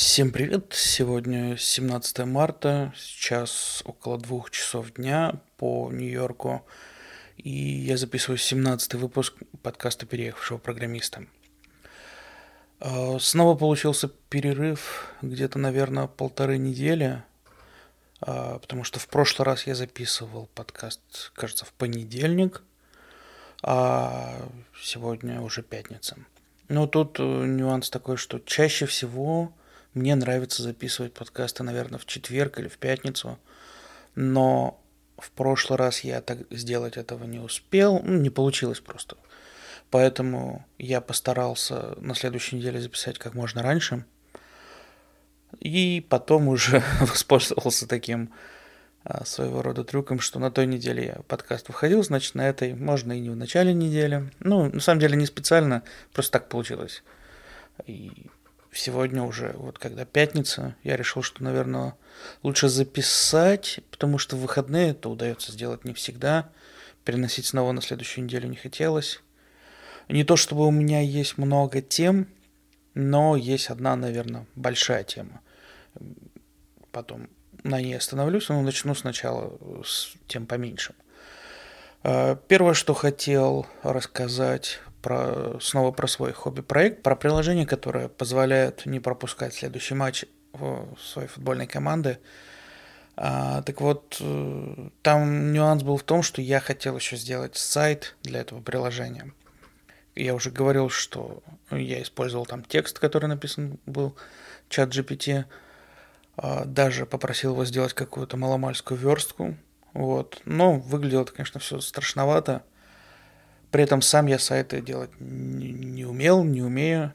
Всем привет! Сегодня 17 марта, сейчас около двух часов дня по Нью-Йорку, и я записываю 17 выпуск подкаста «Переехавшего программиста». А, снова получился перерыв где-то, наверное, полторы недели, а, потому что в прошлый раз я записывал подкаст, кажется, в понедельник, а сегодня уже пятница. Но тут э, нюанс такой, что чаще всего мне нравится записывать подкасты, наверное, в четверг или в пятницу, но в прошлый раз я так сделать этого не успел, ну, не получилось просто. Поэтому я постарался на следующей неделе записать как можно раньше. И потом уже воспользовался таким а, своего рода трюком, что на той неделе подкаст выходил, значит, на этой можно и не в начале недели. Ну, на самом деле не специально, просто так получилось. И сегодня уже, вот когда пятница, я решил, что, наверное, лучше записать, потому что в выходные это удается сделать не всегда. Переносить снова на следующую неделю не хотелось. Не то чтобы у меня есть много тем, но есть одна, наверное, большая тема. Потом на ней остановлюсь, но начну сначала с тем поменьшим. Э, первое, что хотел рассказать про, снова про свой хобби-проект, про приложение, которое позволяет не пропускать следующий матч своей футбольной команды. А, так вот, э, там нюанс был в том, что я хотел еще сделать сайт для этого приложения. Я уже говорил, что я использовал там текст, который написан был, чат GPT. А, даже попросил его сделать какую-то маломальскую верстку. Вот. Но выглядело конечно, все страшновато. При этом сам я сайты делать не, умел, не умею.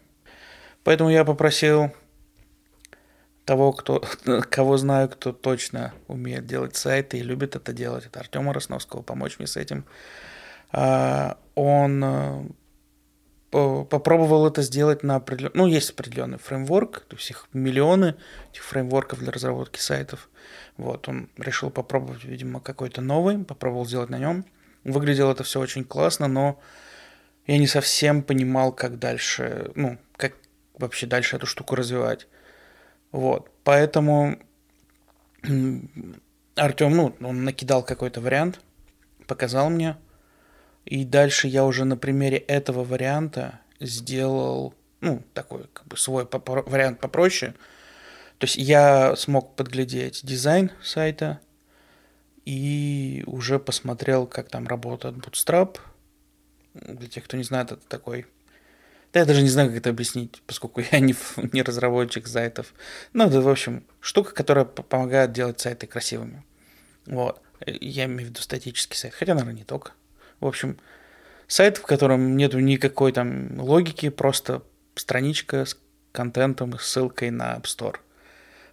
Поэтому я попросил того, кто, кого знаю, кто точно умеет делать сайты и любит это делать, это Артема Росновского, помочь мне с этим. А, он э, попробовал это сделать на определенный... Ну, есть определенный фреймворк, то есть их миллионы этих фреймворков для разработки сайтов. Вот, он решил попробовать, видимо, какой-то новый, попробовал сделать на нем. Выглядело это все очень классно, но я не совсем понимал, как дальше, ну, как вообще дальше эту штуку развивать. Вот, поэтому Артем, ну, он накидал какой-то вариант, показал мне, и дальше я уже на примере этого варианта сделал, ну, такой как бы свой вариант попроще. То есть я смог подглядеть дизайн сайта, и уже посмотрел, как там работает Bootstrap. Для тех, кто не знает, это такой... Да я даже не знаю, как это объяснить, поскольку я не, не разработчик сайтов. Ну, это, в общем, штука, которая помогает делать сайты красивыми. Вот. Я имею в виду статический сайт, хотя, наверное, не только. В общем, сайт, в котором нету никакой там логики, просто страничка с контентом и ссылкой на App Store.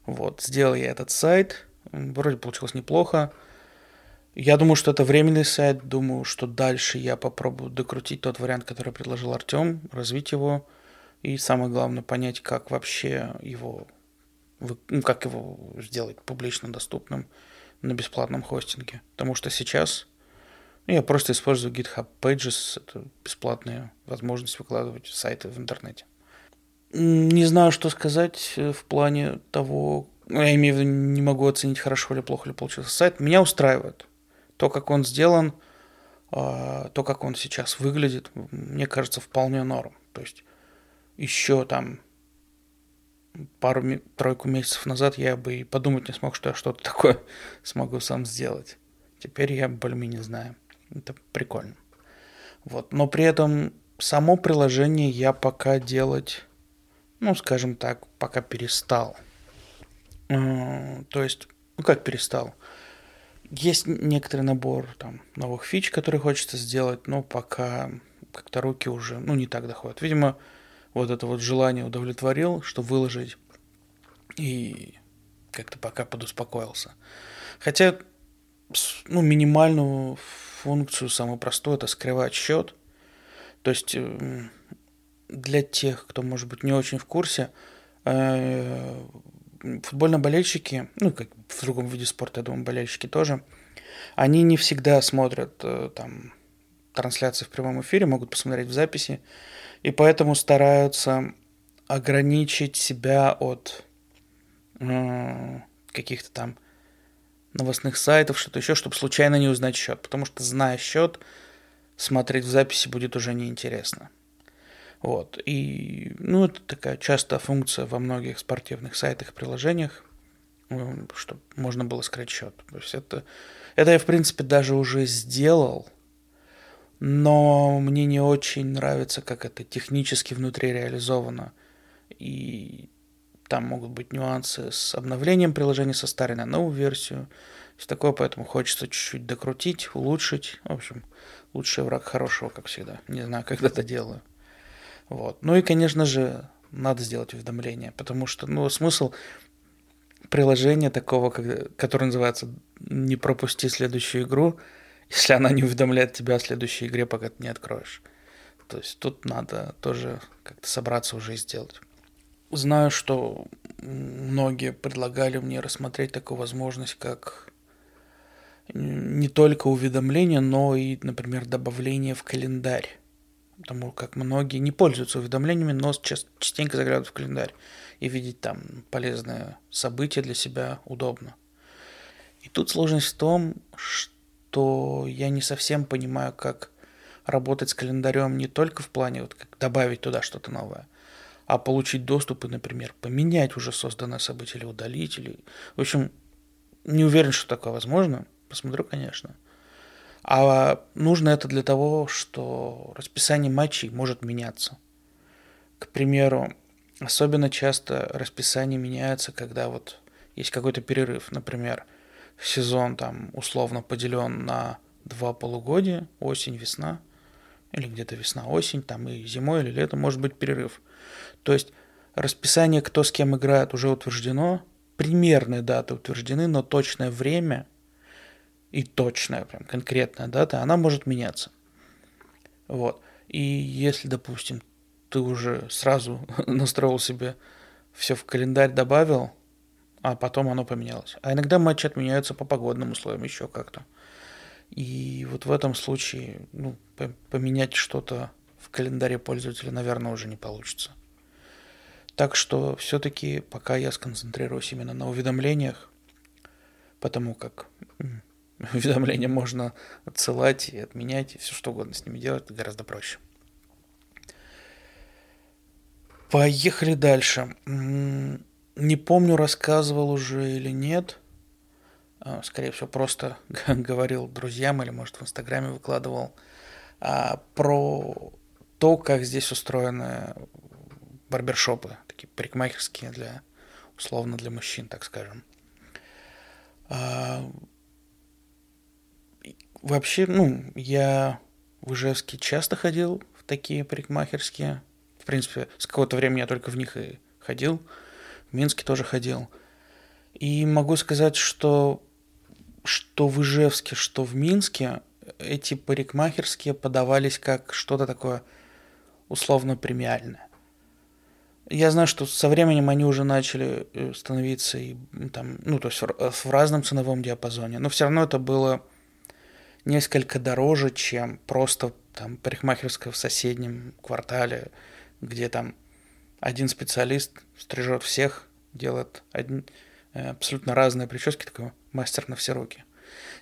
Вот, сделал я этот сайт, вроде получилось неплохо. Я думаю, что это временный сайт. Думаю, что дальше я попробую докрутить тот вариант, который предложил Артем, развить его. И самое главное, понять, как вообще его, ну, как его сделать публично доступным на бесплатном хостинге. Потому что сейчас я просто использую GitHub Pages, это бесплатная возможность выкладывать сайты в интернете. Не знаю, что сказать э, в плане того, ну, я имею в виду, не могу оценить, хорошо или плохо ли получился сайт. Меня устраивает то, как он сделан, а, то, как он сейчас выглядит, мне кажется, вполне норм. То есть еще там пару-тройку месяцев назад я бы и подумать не смог, что я что-то такое смогу сам сделать. Теперь я более-менее знаю. Это прикольно. Вот. Но при этом само приложение я пока делать, ну, скажем так, пока перестал. То есть, ну как перестал? Есть некоторый набор там, новых фич, которые хочется сделать, но пока как-то руки уже ну, не так доходят. Видимо, вот это вот желание удовлетворил, что выложить, и как-то пока подуспокоился. Хотя ну, минимальную функцию, самую простую, это скрывать счет. То есть эм, для тех, кто, может быть, не очень в курсе, э, футбольные болельщики, ну, как в другом виде спорта, я думаю, болельщики тоже, они не всегда смотрят э, там трансляции в прямом эфире, могут посмотреть в записи, и поэтому стараются ограничить себя от э, каких-то там новостных сайтов, что-то еще, чтобы случайно не узнать счет. Потому что, зная счет, смотреть в записи будет уже неинтересно. Вот. И, ну, это такая частая функция во многих спортивных сайтах и приложениях, чтобы можно было скрыть счет. То есть это, это я, в принципе, даже уже сделал, но мне не очень нравится, как это технически внутри реализовано. И там могут быть нюансы с обновлением приложения со старой на новую версию. Все такое, поэтому хочется чуть-чуть докрутить, улучшить. В общем, лучший враг хорошего, как всегда. Не знаю, как это делаю. Вот. Ну и, конечно же, надо сделать уведомление, потому что, ну, смысл приложения такого, которое называется «Не пропусти следующую игру», если она не уведомляет тебя о следующей игре, пока ты не откроешь. То есть тут надо тоже как-то собраться уже и сделать. Знаю, что многие предлагали мне рассмотреть такую возможность, как не только уведомление, но и, например, добавление в календарь потому как многие не пользуются уведомлениями, но частенько заглядывают в календарь и видеть там полезные события для себя удобно. И тут сложность в том, что я не совсем понимаю, как работать с календарем не только в плане вот как добавить туда что-то новое, а получить доступ и, например, поменять уже созданное событие или удалить. Или... В общем, не уверен, что такое возможно. Посмотрю, конечно. А нужно это для того, что расписание матчей может меняться. К примеру, особенно часто расписание меняется, когда вот есть какой-то перерыв. Например, сезон там условно поделен на два полугодия, осень, весна, или где-то весна, осень, там и зимой или летом может быть перерыв. То есть расписание, кто с кем играет, уже утверждено, примерные даты утверждены, но точное время – и точная, прям конкретная дата, она может меняться. Вот. И если, допустим, ты уже сразу настроил себе все в календарь добавил, а потом оно поменялось. А иногда матчи отменяются по погодным условиям, еще как-то. И вот в этом случае ну, поменять что-то в календаре пользователя, наверное, уже не получится. Так что все-таки пока я сконцентрируюсь именно на уведомлениях, потому как уведомления можно отсылать и отменять, и все что угодно с ними делать, это гораздо проще. Поехали дальше. Не помню, рассказывал уже или нет. А, скорее всего, просто говорил друзьям или, может, в Инстаграме выкладывал а, про то, как здесь устроены барбершопы, такие парикмахерские для, условно, для мужчин, так скажем. Вообще, ну, я в Ижевске часто ходил в такие парикмахерские. В принципе, с какого-то времени я только в них и ходил. В Минске тоже ходил. И могу сказать, что что в Ижевске, что в Минске эти парикмахерские подавались как что-то такое условно премиальное. Я знаю, что со временем они уже начали э, становиться и там, ну, то есть в разном ценовом диапазоне, но все равно это было несколько дороже, чем просто там парикмахерская в соседнем квартале, где там один специалист стрижет всех, делает один, э, абсолютно разные прически, такой мастер на все руки.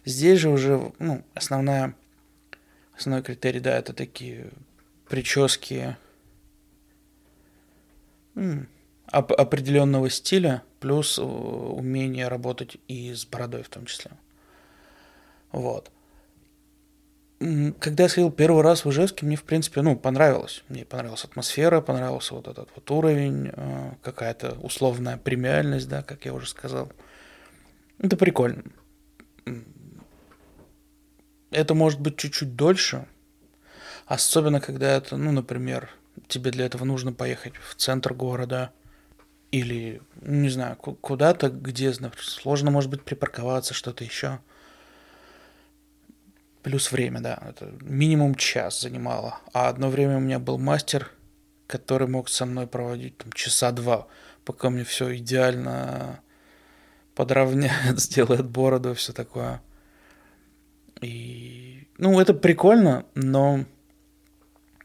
Здесь же уже, ну, основная, основной критерий, да, это такие прически оп- определенного стиля, плюс э, умение работать и с бородой в том числе. Вот когда я сходил первый раз в Ижевске, мне, в принципе, ну, понравилось. Мне понравилась атмосфера, понравился вот этот вот уровень, э, какая-то условная премиальность, да, как я уже сказал. Это прикольно. Это может быть чуть-чуть дольше, особенно когда это, ну, например, тебе для этого нужно поехать в центр города или, не знаю, куда-то, где сложно, может быть, припарковаться, что-то еще – Плюс время, да. Это минимум час занимало. А одно время у меня был мастер, который мог со мной проводить там, часа два, пока мне все идеально подровняет, сделает бороду все такое. И, ну, это прикольно, но...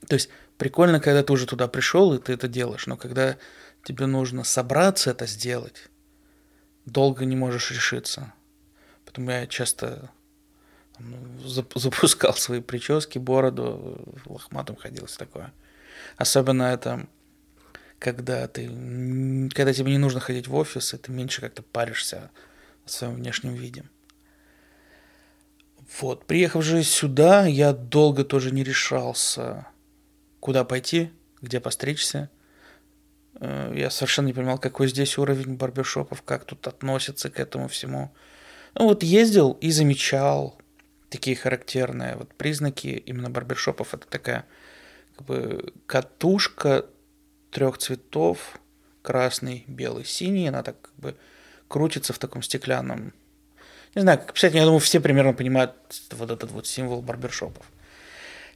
То есть, прикольно, когда ты уже туда пришел, и ты это делаешь, но когда тебе нужно собраться это сделать, долго не можешь решиться. Поэтому я часто запускал свои прически, бороду, лохматым ходил, все такое. Особенно это, когда ты, когда тебе не нужно ходить в офис, и ты меньше как-то паришься о своем внешнем виде. Вот, приехав же сюда, я долго тоже не решался, куда пойти, где постричься. Э, я совершенно не понимал, какой здесь уровень барбершопов, как тут относятся к этому всему. Ну вот ездил и замечал такие характерные вот признаки именно барбершопов. Это такая как бы катушка трех цветов, красный, белый, синий. Она так как бы крутится в таком стеклянном не знаю, как писать, я думаю, все примерно понимают вот этот вот символ барбершопов.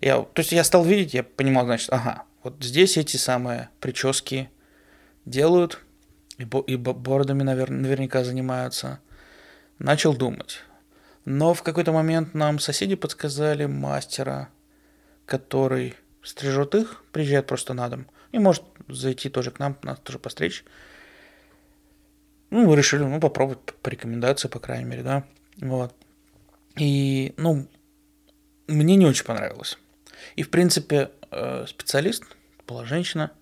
Я, то есть я стал видеть, я понимал, значит, ага, вот здесь эти самые прически делают, и, бо, и бородами, наверное, наверняка занимаются. Начал думать. Но в какой-то момент нам соседи подсказали мастера, который стрижет их, приезжает просто на дом, и может зайти тоже к нам, нас тоже постричь. Ну, мы решили, ну, попробовать по рекомендации, по крайней мере, да. Вот. И, ну, мне не очень понравилось. И, в принципе, э, специалист, была женщина,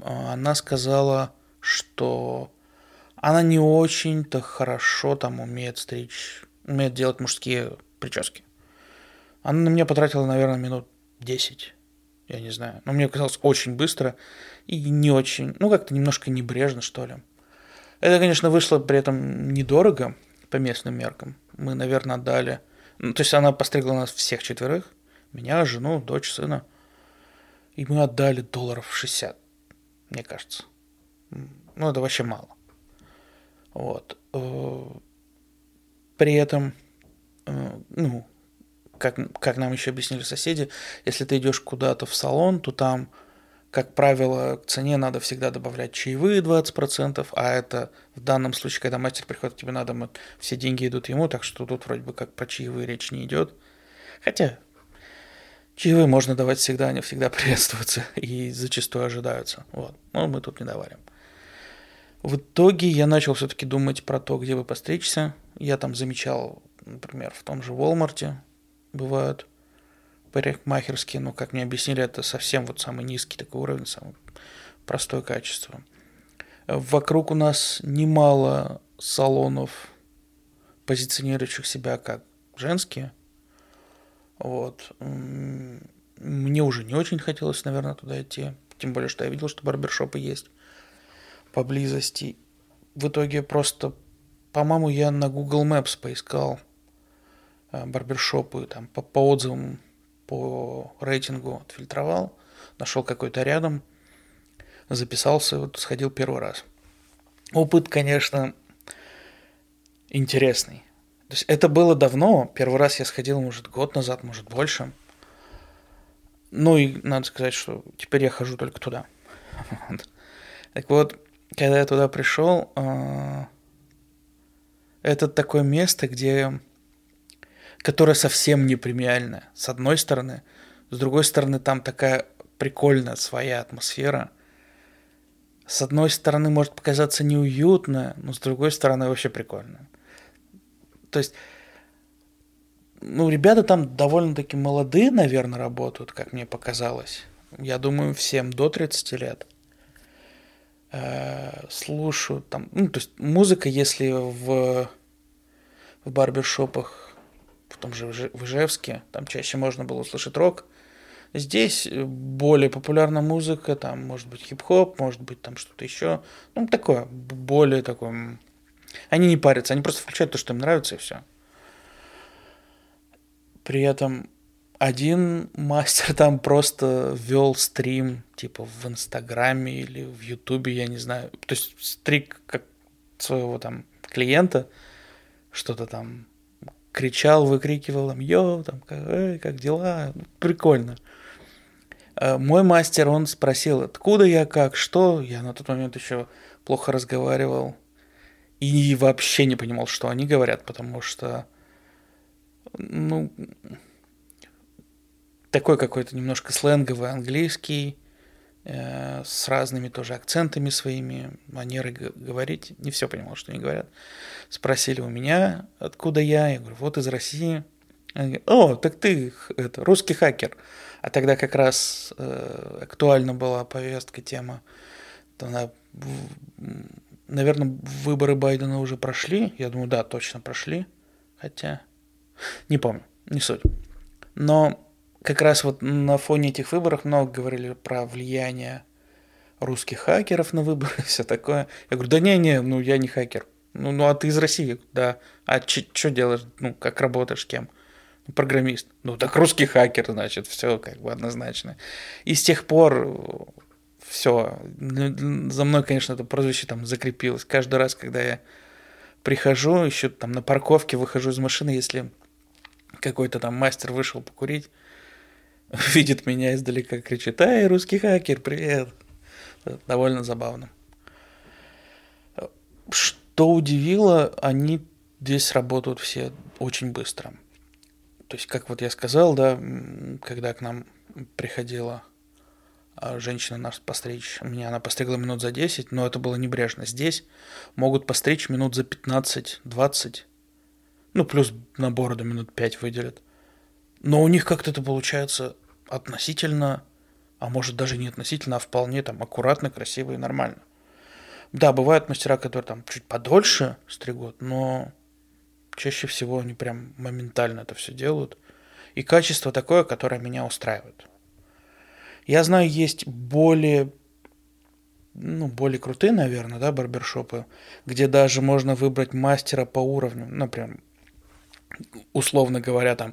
э, она сказала, что она не очень-то хорошо там умеет стричь, умеет делать мужские прически. Она на меня потратила, наверное, минут 10. Я не знаю. Но мне казалось очень быстро и не очень, ну, как-то немножко небрежно, что ли. Это, конечно, вышло при этом недорого по местным меркам. Мы, наверное, отдали... Ну, то есть она постригла нас всех четверых. Меня, жену, дочь, сына. И мы отдали долларов 60, мне кажется. Ну, это вообще мало. Вот. При этом, э, ну, как, как нам еще объяснили соседи, если ты идешь куда-то в салон, то там как правило, к цене надо всегда добавлять чаевые 20%, а это в данном случае, когда мастер приходит, тебе надо, все деньги идут ему, так что тут вроде бы как про чаевые речь не идет. Хотя чаевые можно давать всегда, они всегда приветствуются и зачастую ожидаются. Вот. Но мы тут не давали. В итоге я начал все-таки думать про то, где бы постричься. Я там замечал, например, в том же Walmart бывают парикмахерские, но, как мне объяснили, это совсем вот самый низкий такой уровень, самое простое качество. Вокруг у нас немало салонов, позиционирующих себя как женские. Вот. Мне уже не очень хотелось, наверное, туда идти. Тем более, что я видел, что барбершопы есть поблизости. В итоге просто, по-моему, я на Google Maps поискал э, барбершопы там по, по отзывам по рейтингу отфильтровал, нашел какой-то рядом, записался, вот сходил первый раз. Опыт, конечно, интересный. То есть это было давно, первый раз я сходил, может, год назад, может, больше. Ну и надо сказать, что теперь я хожу только туда. Так вот, когда я туда пришел, а, это такое место, где которая совсем не премиальная, с одной стороны. С другой стороны, там такая прикольная своя атмосфера. С одной стороны, может показаться неуютно, но с другой стороны, вообще прикольно. То есть, ну, ребята там довольно-таки молодые, наверное, работают, как мне показалось. Я думаю, всем до 30 лет. Э, слушаю там, ну, то есть музыка, если в, в барбершопах в том же в Ижевске, там чаще можно было услышать рок. Здесь более популярна музыка, там может быть хип-хоп, может быть там что-то еще. Ну, такое, более такое... Они не парятся, они просто включают то, что им нравится, и все. При этом один мастер там просто вел стрим, типа в Инстаграме или в Ютубе, я не знаю. То есть стрик как своего там клиента, что-то там кричал, выкрикивал там, йо, там, как, как дела, прикольно. А мой мастер, он спросил, откуда я, как, что. Я на тот момент еще плохо разговаривал и вообще не понимал, что они говорят, потому что, ну, такой какой-то немножко сленговый английский, э, с разными тоже акцентами своими, манерой говорить. Не все понимал, что они говорят. Спросили у меня, откуда я. Я говорю, вот из России. Они говорят, О, так ты это, русский хакер. А тогда как раз э, актуальна была повестка, тема. Она, наверное, выборы Байдена уже прошли. Я думаю, да, точно прошли. Хотя, не помню, не суть. Но как раз вот на фоне этих выборов много говорили про влияние русских хакеров на выборы, все такое. Я говорю, да не-не, ну я не хакер. Ну, ну а ты из России, да. А что делаешь, ну как работаешь, кем? Ну, программист. Ну так русский хакер, значит, все как бы однозначно. И с тех пор все, за мной, конечно, это прозвище там закрепилось. Каждый раз, когда я прихожу, еще там на парковке выхожу из машины, если какой-то там мастер вышел покурить, видит меня издалека, кричит, «Эй, русский хакер, привет!» Довольно забавно. Что удивило, они здесь работают все очень быстро. То есть, как вот я сказал, да, когда к нам приходила а, женщина нас постричь, меня она постригла минут за 10, но это было небрежно. Здесь могут постричь минут за 15-20, ну, плюс на бороду минут 5 выделят. Но у них как-то это получается относительно, а может даже не относительно, а вполне там аккуратно, красиво и нормально. Да, бывают мастера, которые там чуть подольше стригут, но чаще всего они прям моментально это все делают. И качество такое, которое меня устраивает. Я знаю, есть более, ну, более крутые, наверное, да, барбершопы, где даже можно выбрать мастера по уровню, например, условно говоря, там,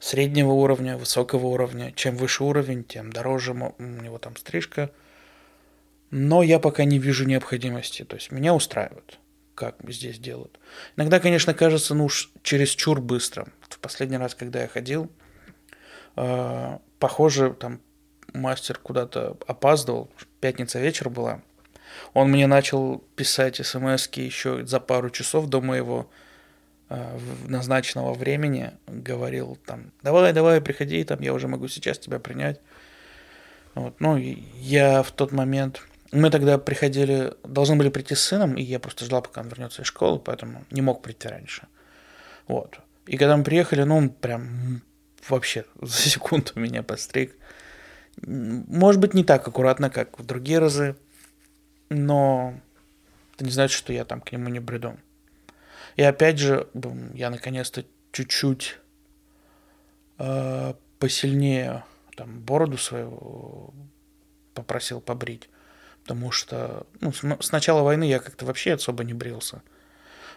среднего уровня, высокого уровня. Чем выше уровень, тем дороже у него там стрижка. Но я пока не вижу необходимости. То есть меня устраивает, как здесь делают. Иногда, конечно, кажется, ну уж чересчур быстро. В последний раз, когда я ходил, э, похоже, там мастер куда-то опаздывал, пятница вечер была. Он мне начал писать смс еще за пару часов до моего Э, назначенного времени говорил там, давай, давай, приходи, там, я уже могу сейчас тебя принять. Вот. Ну, я в тот момент, мы тогда приходили, должны были прийти с сыном, и я просто ждал, пока он вернется из школы, поэтому не мог прийти раньше. Вот. И когда мы приехали, ну, он прям вообще за секунду меня постриг. Может быть, не так аккуратно, как в другие разы, но это не значит, что я там к нему не бреду. И опять же, я наконец-то чуть-чуть э, посильнее там бороду свою попросил побрить. Потому что ну, с, с начала войны я как-то вообще особо не брился.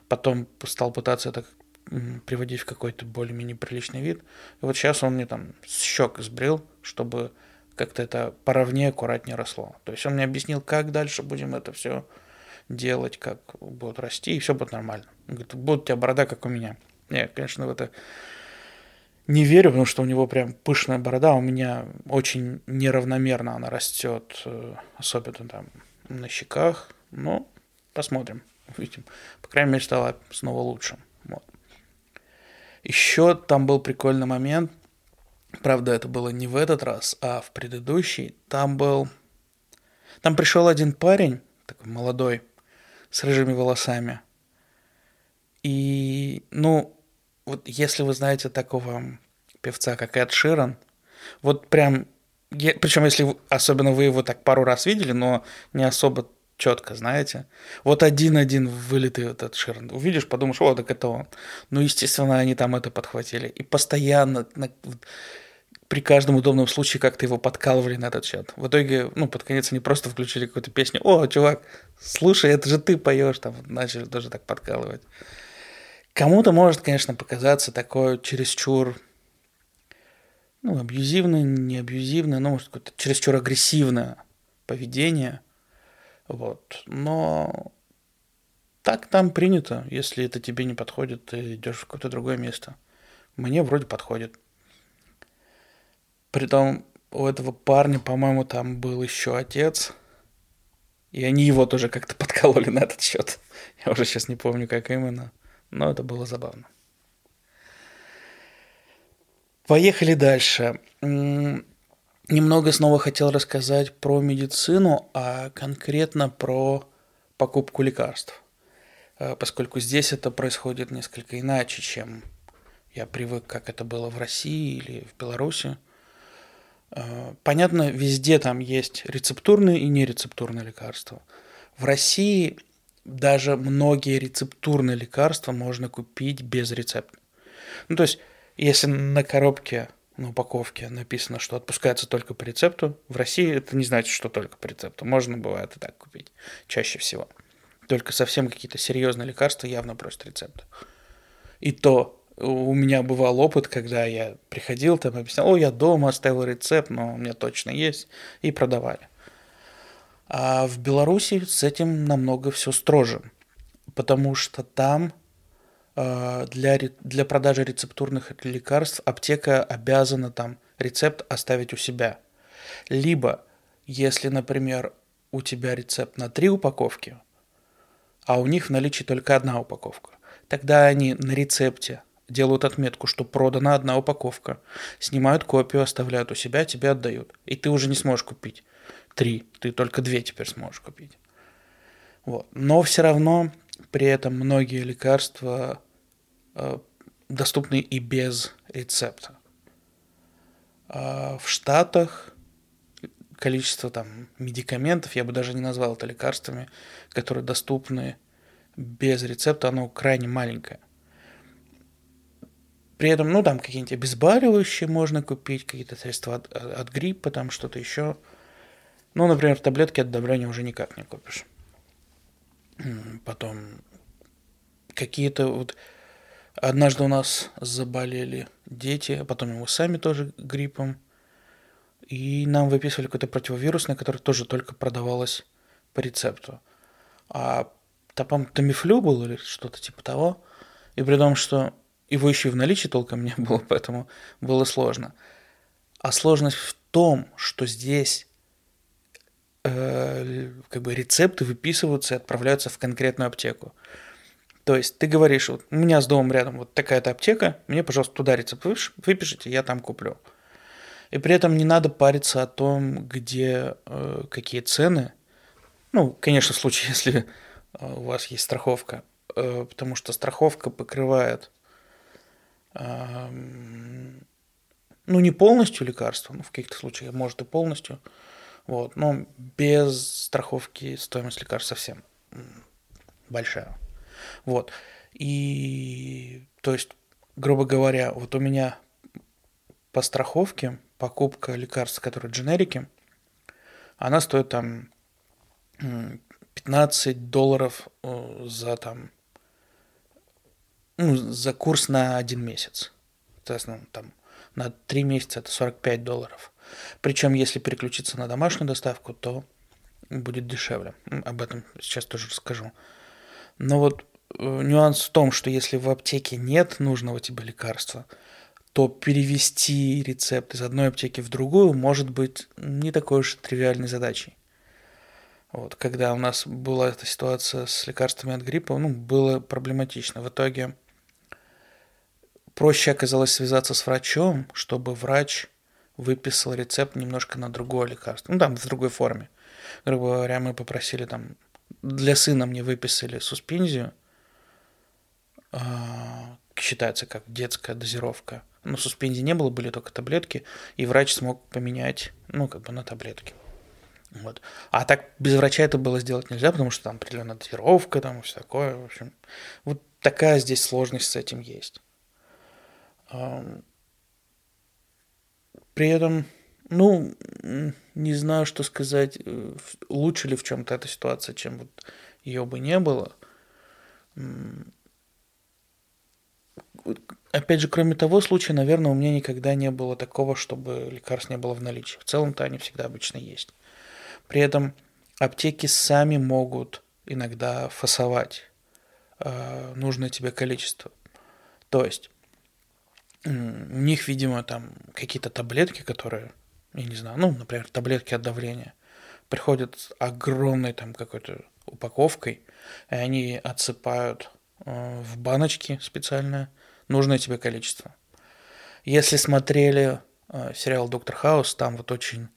Потом стал пытаться это приводить в какой-то более-менее приличный вид. И вот сейчас он мне там щек сбрил, чтобы как-то это поровнее, аккуратнее росло. То есть он мне объяснил, как дальше будем это все делать, как будут расти, и все будет нормально. Он говорит, будет у тебя борода, как у меня. Я, конечно, в это не верю, потому что у него прям пышная борода, а у меня очень неравномерно она растет, э, особенно там на щеках. Но посмотрим, увидим. По крайней мере, стало снова лучше. Вот. Еще там был прикольный момент. Правда, это было не в этот раз, а в предыдущий. Там был... Там пришел один парень, такой молодой, с рыжими волосами. И, ну, вот если вы знаете такого певца, как Эд Ширан, вот прям, причем если особенно вы его так пару раз видели, но не особо четко, знаете. Вот один-один вылитый вот этот Ширан. Увидишь, подумаешь, о, так это он. Ну, естественно, они там это подхватили. И постоянно при каждом удобном случае как-то его подкалывали на этот счет. В итоге, ну, под конец они просто включили какую-то песню. О, чувак, слушай, это же ты поешь, там начали тоже так подкалывать. Кому-то может, конечно, показаться такое чересчур, ну, абьюзивное, не абьюзивное, ну, может, какое-то чересчур агрессивное поведение. Вот. Но так там принято. Если это тебе не подходит, ты идешь в какое-то другое место. Мне вроде подходит. Притом у этого парня, по-моему, там был еще отец. И они его тоже как-то подкололи на этот счет. Я уже сейчас не помню, как именно. Но это было забавно. Поехали дальше. немного снова хотел рассказать про медицину, а конкретно про покупку лекарств. Э, поскольку здесь это происходит несколько иначе, чем я привык, как это было в России или в Беларуси. Э, понятно, везде там есть рецептурные и нерецептурные лекарства. В России даже многие рецептурные лекарства можно купить без рецепта. Ну, то есть, если на коробке, на упаковке написано, что отпускается только по рецепту, в России это не значит, что только по рецепту. Можно бывает и так купить, чаще всего. Только совсем какие-то серьезные лекарства явно просят рецепт. И то у меня бывал опыт, когда я приходил, там объяснял, о, я дома оставил рецепт, но у меня точно есть, и продавали. А в Беларуси с этим намного все строже, потому что там э, для, для продажи рецептурных лекарств аптека обязана там рецепт оставить у себя. Либо, если, например, у тебя рецепт на три упаковки, а у них в наличии только одна упаковка, тогда они на рецепте делают отметку, что продана одна упаковка, снимают копию, оставляют у себя, тебе отдают. И ты уже не сможешь купить три, ты только две теперь сможешь купить. Вот. Но все равно при этом многие лекарства э, доступны и без рецепта. А в Штатах количество там медикаментов, я бы даже не назвал это лекарствами, которые доступны без рецепта, оно крайне маленькое. При этом, ну, там какие-нибудь обезболивающие можно купить, какие-то средства от, от гриппа, там что-то еще. Ну, например, таблетки от давления уже никак не купишь. Потом какие-то вот... Однажды у нас заболели дети, а потом мы сами тоже гриппом. И нам выписывали какое-то противовирусное, которое тоже только продавалось по рецепту. А там, Тамифлю был или что-то типа того. И при том, что его еще и в наличии толком не было, поэтому было сложно. А сложность в том, что здесь э, как бы рецепты выписываются и отправляются в конкретную аптеку. То есть ты говоришь, вот у меня с домом рядом вот такая-то аптека, мне, пожалуйста, туда рецепт выпишите, я там куплю. И при этом не надо париться о том, где э, какие цены. Ну, конечно, в случае, если э, у вас есть страховка, э, потому что страховка покрывает ну, не полностью лекарства, но в каких-то случаях, может, и полностью, вот. Но без страховки стоимость лекарств совсем большая. Вот. И, то есть, грубо говоря, вот у меня по страховке покупка лекарств, которые дженерики, она стоит там 15 долларов э, за там ну, за курс на один месяц. Соответственно, там на три месяца это 45 долларов. Причем, если переключиться на домашнюю доставку, то будет дешевле. Об этом сейчас тоже расскажу. Но вот э, нюанс в том, что если в аптеке нет нужного тебе лекарства, то перевести рецепт из одной аптеки в другую может быть не такой уж тривиальной задачей. Вот, когда у нас была эта ситуация с лекарствами от гриппа, ну, было проблематично. В итоге проще оказалось связаться с врачом, чтобы врач выписал рецепт немножко на другое лекарство. Ну, там, в другой форме. Грубо говоря, мы попросили там... Для сына мне выписали суспензию. А, считается как детская дозировка. Но суспензии не было, были только таблетки. И врач смог поменять, ну, как бы на таблетки. Вот. А так без врача это было сделать нельзя, потому что там определенная дозировка, там и все такое. В общем, вот такая здесь сложность с этим есть. При этом, ну, не знаю, что сказать, э, лучше ли в чем-то эта ситуация, чем вот ее бы не было. Опять же, кроме того случая, наверное, у меня никогда не было такого, чтобы лекарств не было в наличии. В целом-то они всегда обычно есть. При этом аптеки сами могут иногда фасовать э, нужное тебе количество. То есть у них, видимо, там какие-то таблетки, которые, я не знаю, ну, например, таблетки от давления, приходят огромной там какой-то упаковкой, и они отсыпают э, в баночки специальное нужное тебе количество. Если смотрели э, сериал «Доктор Хаус», там вот очень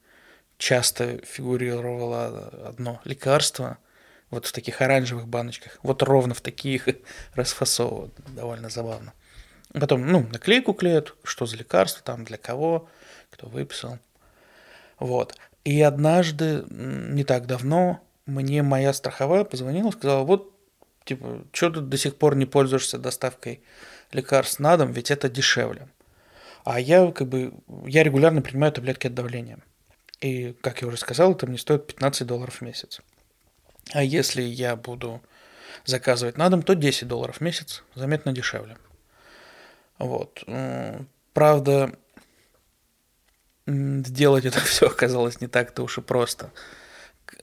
часто фигурировало одно лекарство, вот в таких оранжевых баночках, вот ровно в таких расфасовывают, довольно забавно. Потом, ну, наклейку клеят, что за лекарство, там, для кого, кто выписал. Вот. И однажды, не так давно, мне моя страховая позвонила, сказала, вот, типа, что ты до сих пор не пользуешься доставкой лекарств на дом, ведь это дешевле. А я, как бы, я регулярно принимаю таблетки от давления. И, как я уже сказал, это мне стоит 15 долларов в месяц. А если я буду заказывать на дом, то 10 долларов в месяц, заметно дешевле. Вот. Правда, сделать это все оказалось не так-то уж и просто.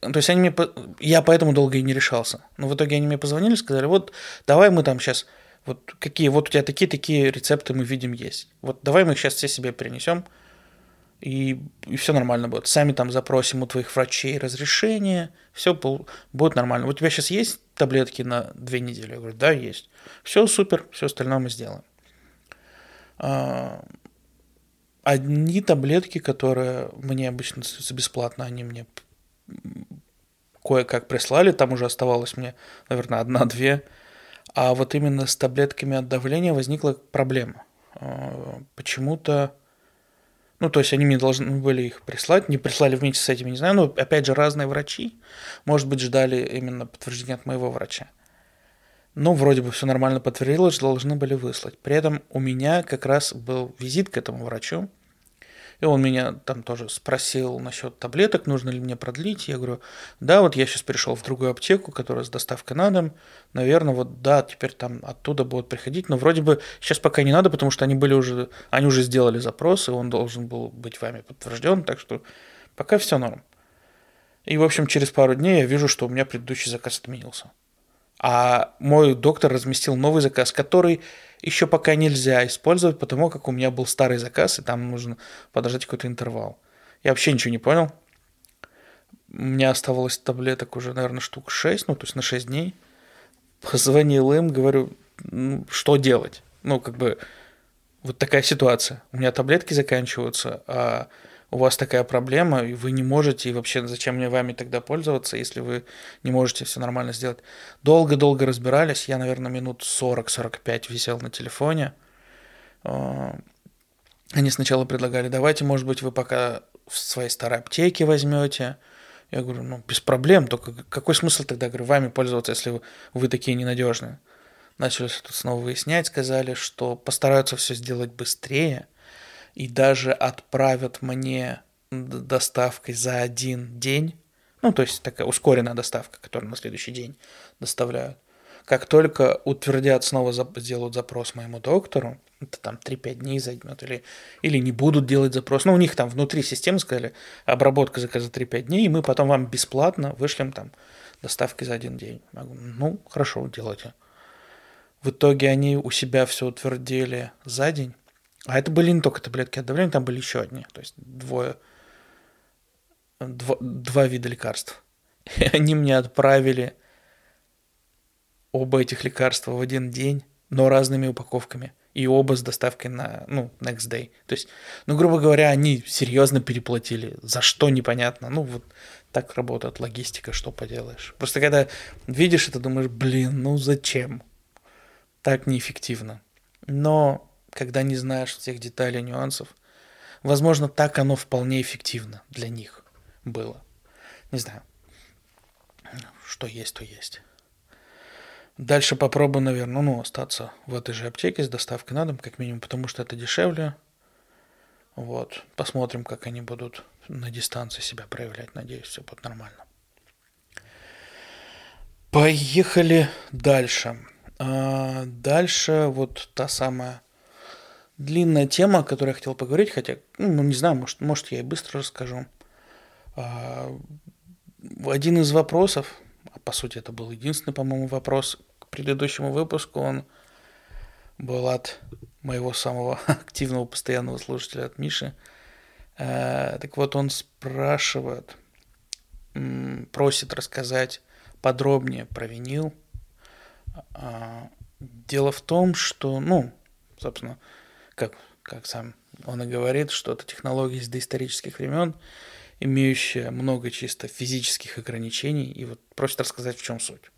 То есть они мне... Я поэтому долго и не решался. Но в итоге они мне позвонили, сказали, вот давай мы там сейчас... Вот какие, вот у тебя такие-такие рецепты мы видим есть. Вот давай мы их сейчас все себе принесем, и, и все нормально будет. Сами там запросим у твоих врачей разрешение, все будет нормально. У тебя сейчас есть таблетки на две недели? Я говорю, да, есть. Все супер, все остальное мы сделаем. А, одни таблетки, которые мне обычно бесплатно, они мне кое-как прислали, там уже оставалось мне, наверное, одна-две. А вот именно с таблетками от давления возникла проблема. А, почему-то, ну, то есть они мне должны были их прислать, не прислали вместе с этими, не знаю, но опять же разные врачи, может быть, ждали именно подтверждения от моего врача. Ну, вроде бы все нормально подтвердилось, должны были выслать. При этом у меня как раз был визит к этому врачу, и он меня там тоже спросил насчет таблеток, нужно ли мне продлить. Я говорю, да, вот я сейчас пришел в другую аптеку, которая с доставкой на дом. Наверное, вот да, теперь там оттуда будут приходить. Но вроде бы сейчас пока не надо, потому что они были уже, они уже сделали запрос, и он должен был быть вами подтвержден. Так что пока все норм. И, в общем, через пару дней я вижу, что у меня предыдущий заказ отменился. А мой доктор разместил новый заказ, который еще пока нельзя использовать, потому как у меня был старый заказ, и там нужно подождать какой-то интервал. Я вообще ничего не понял. У меня оставалось таблеток уже, наверное, штук 6, ну, то есть на 6 дней. Позвонил им, говорю, ну, что делать? Ну, как бы, вот такая ситуация. У меня таблетки заканчиваются, а у вас такая проблема, и вы не можете, и вообще зачем мне вами тогда пользоваться, если вы не можете все нормально сделать. Долго-долго разбирались, я, наверное, минут 40-45 висел на телефоне. А, они сначала предлагали, давайте, может быть, вы пока в своей старой аптеке возьмете. Я говорю, ну, без проблем, только какой смысл тогда, говорю, вами пользоваться, если вы, вы такие ненадежные? Начали тут снова выяснять, сказали, что постараются все сделать быстрее – и даже отправят мне доставкой за один день, ну, то есть такая ускоренная доставка, которую на следующий день доставляют. Как только утвердят, снова сделают запрос моему доктору, это там 3-5 дней займет, или, или не будут делать запрос. Ну, у них там внутри системы сказали, обработка заказа 3-5 дней, и мы потом вам бесплатно вышлем там доставки за один день. Я говорю, ну, хорошо, делайте. В итоге они у себя все утвердили за день, а это были не только таблетки от давления, там были еще одни. То есть двое, два, два вида лекарств. И они мне отправили оба этих лекарства в один день, но разными упаковками. И оба с доставкой на, ну, next day. То есть, ну, грубо говоря, они серьезно переплатили. За что непонятно. Ну, вот так работает логистика, что поделаешь. Просто когда видишь это, думаешь, блин, ну зачем? Так неэффективно. Но когда не знаешь всех деталей, нюансов. Возможно, так оно вполне эффективно для них было. Не знаю. Что есть, то есть. Дальше попробую, наверное, ну, остаться в этой же аптеке с доставкой на дом, как минимум, потому что это дешевле. Вот. Посмотрим, как они будут на дистанции себя проявлять. Надеюсь, все будет нормально. Поехали дальше. А дальше вот та самая длинная тема, о которой я хотел поговорить, хотя, ну, не знаю, может, может я и быстро расскажу. А, один из вопросов, а по сути это был единственный, по-моему, вопрос к предыдущему выпуску, он был от моего самого активного постоянного слушателя, от Миши. А, так вот, он спрашивает, просит рассказать подробнее про винил. А, дело в том, что, ну, собственно, как, как сам он и говорит, что это технология из доисторических времен, имеющая много чисто физических ограничений, и вот просит рассказать, в чем суть.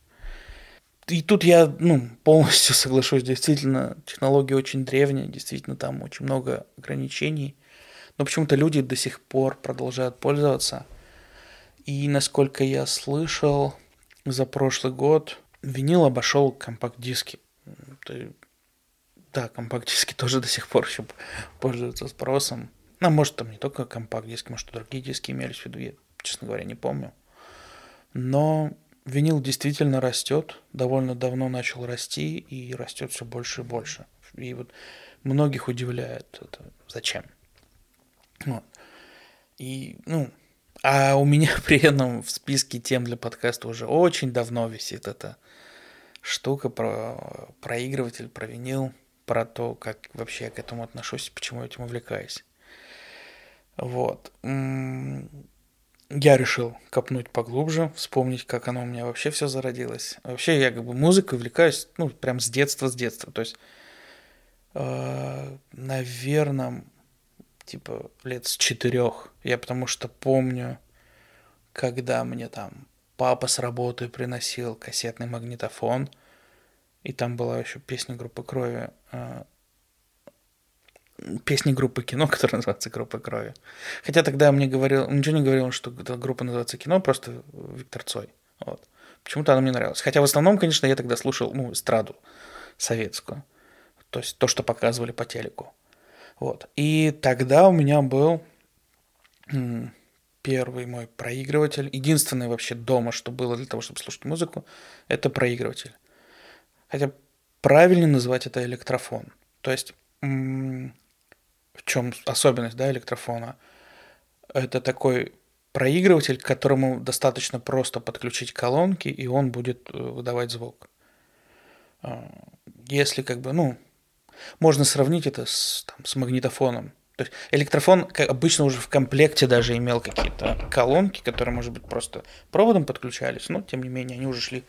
И тут я ну, полностью соглашусь, действительно, технология очень древняя, действительно, там очень много ограничений, но почему-то люди до сих пор продолжают пользоваться. И насколько я слышал, за прошлый год винил обошел компакт-диски. Да, компакт-диски тоже до сих пор еще пользуются спросом. Ну, может, там не только компакт-диски, может, и другие диски имелись в виду, я, честно говоря, не помню. Но винил действительно растет, довольно давно начал расти и растет все больше и больше. И вот многих удивляет это. Зачем? Вот. И, ну, а у меня при этом в списке тем для подкаста уже очень давно висит эта штука про проигрыватель, про винил, про то, как вообще я к этому отношусь, почему я этим увлекаюсь. Вот. Я решил копнуть поглубже, вспомнить, как оно у меня вообще все зародилось. Вообще я как бы музыкой увлекаюсь, ну, прям с детства, с детства. То есть, э, наверное, типа лет с четырех. Я потому что помню, когда мне там папа с работы приносил кассетный магнитофон, и там была еще песня группы крови, э, песни группы кино, которая называется Группа крови. Хотя тогда мне говорил, ничего не говорил, что группа называется кино, просто Виктор Цой. Вот. Почему-то она мне нравилась. Хотя в основном, конечно, я тогда слушал ну, эстраду советскую. То есть то, что показывали по телеку. Вот. И тогда у меня был первый мой проигрыватель. Единственное вообще дома, что было для того, чтобы слушать музыку, это проигрыватель. Хотя правильнее называть это электрофон. То есть в чем особенность да, электрофона? Это такой проигрыватель, к которому достаточно просто подключить колонки, и он будет э, выдавать звук. А, если как бы, ну, можно сравнить это с, там, с магнитофоном. То есть электрофон как обычно уже в комплекте даже имел какие-то колонки, которые, может быть, просто проводом подключались, но тем не менее они уже шли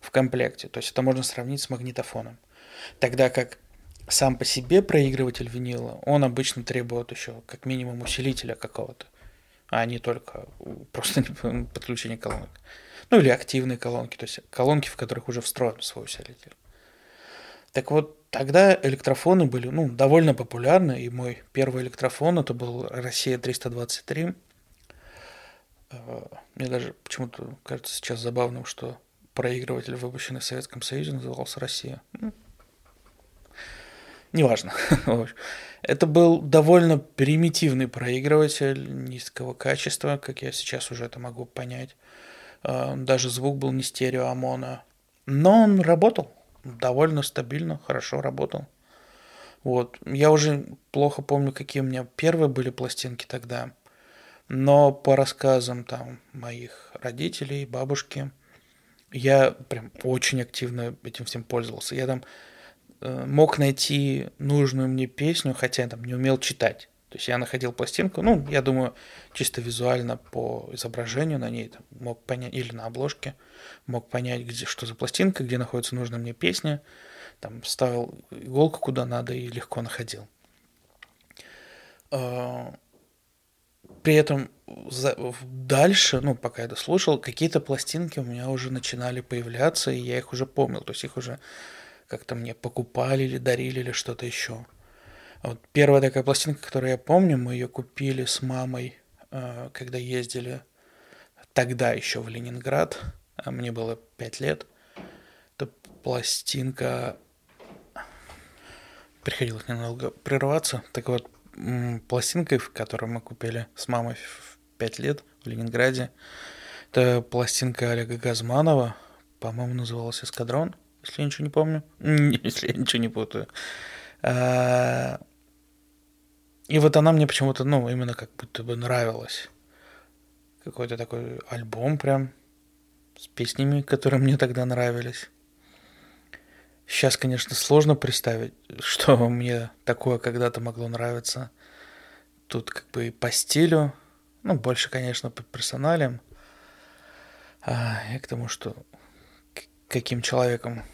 в комплекте. То есть это можно сравнить с магнитофоном. Тогда как сам по себе проигрыватель винила, он обычно требует еще как минимум усилителя какого-то, а не только просто подключение колонок. Ну или активные колонки, то есть колонки, в которых уже встроен свой усилитель. Так вот, тогда электрофоны были ну, довольно популярны, и мой первый электрофон это был Россия 323. Э, мне даже почему-то кажется сейчас забавным, что проигрыватель, выпущенный в Советском Союзе, назывался Россия. Ну, неважно. Это был довольно примитивный проигрыватель низкого качества, как я сейчас уже это могу понять. Э, даже звук был не стерео, а моно. Но он работал довольно стабильно, хорошо работал. Вот. Я уже плохо помню, какие у меня первые были пластинки тогда. Но по рассказам там моих родителей, бабушки, я прям очень активно этим всем пользовался. Я там э, мог найти нужную мне песню, хотя я там не умел читать. То есть я находил пластинку, ну, я думаю, чисто визуально по изображению на ней там, мог понять, или на обложке, мог понять, где, что за пластинка, где находится нужная мне песня, там ставил иголку куда надо и легко находил. А, при этом дальше, ну, пока я дослушал, какие-то пластинки у меня уже начинали появляться, и я их уже помнил, то есть их уже как-то мне покупали или дарили или что-то еще. Вот первая такая пластинка, которую я помню, мы ее купили с мамой, э, когда ездили тогда еще в Ленинград. А мне было 5 лет. Это пластинка... Приходилось немного прерваться. Так вот, пластинкой, которую мы купили с мамой в 5 лет в Ленинграде, это пластинка Олега Газманова. По-моему, называлась «Эскадрон», если я ничего не помню. Если я ничего не путаю. А, и вот она мне почему-то, ну, именно как будто бы нравилась. Какой-то такой альбом прям с песнями, которые мне тогда нравились. Сейчас, конечно, сложно представить, что мне такое когда-то могло нравиться. Тут как бы и по стилю, ну, больше, конечно, по персоналям. А, и к тому, что каким человеком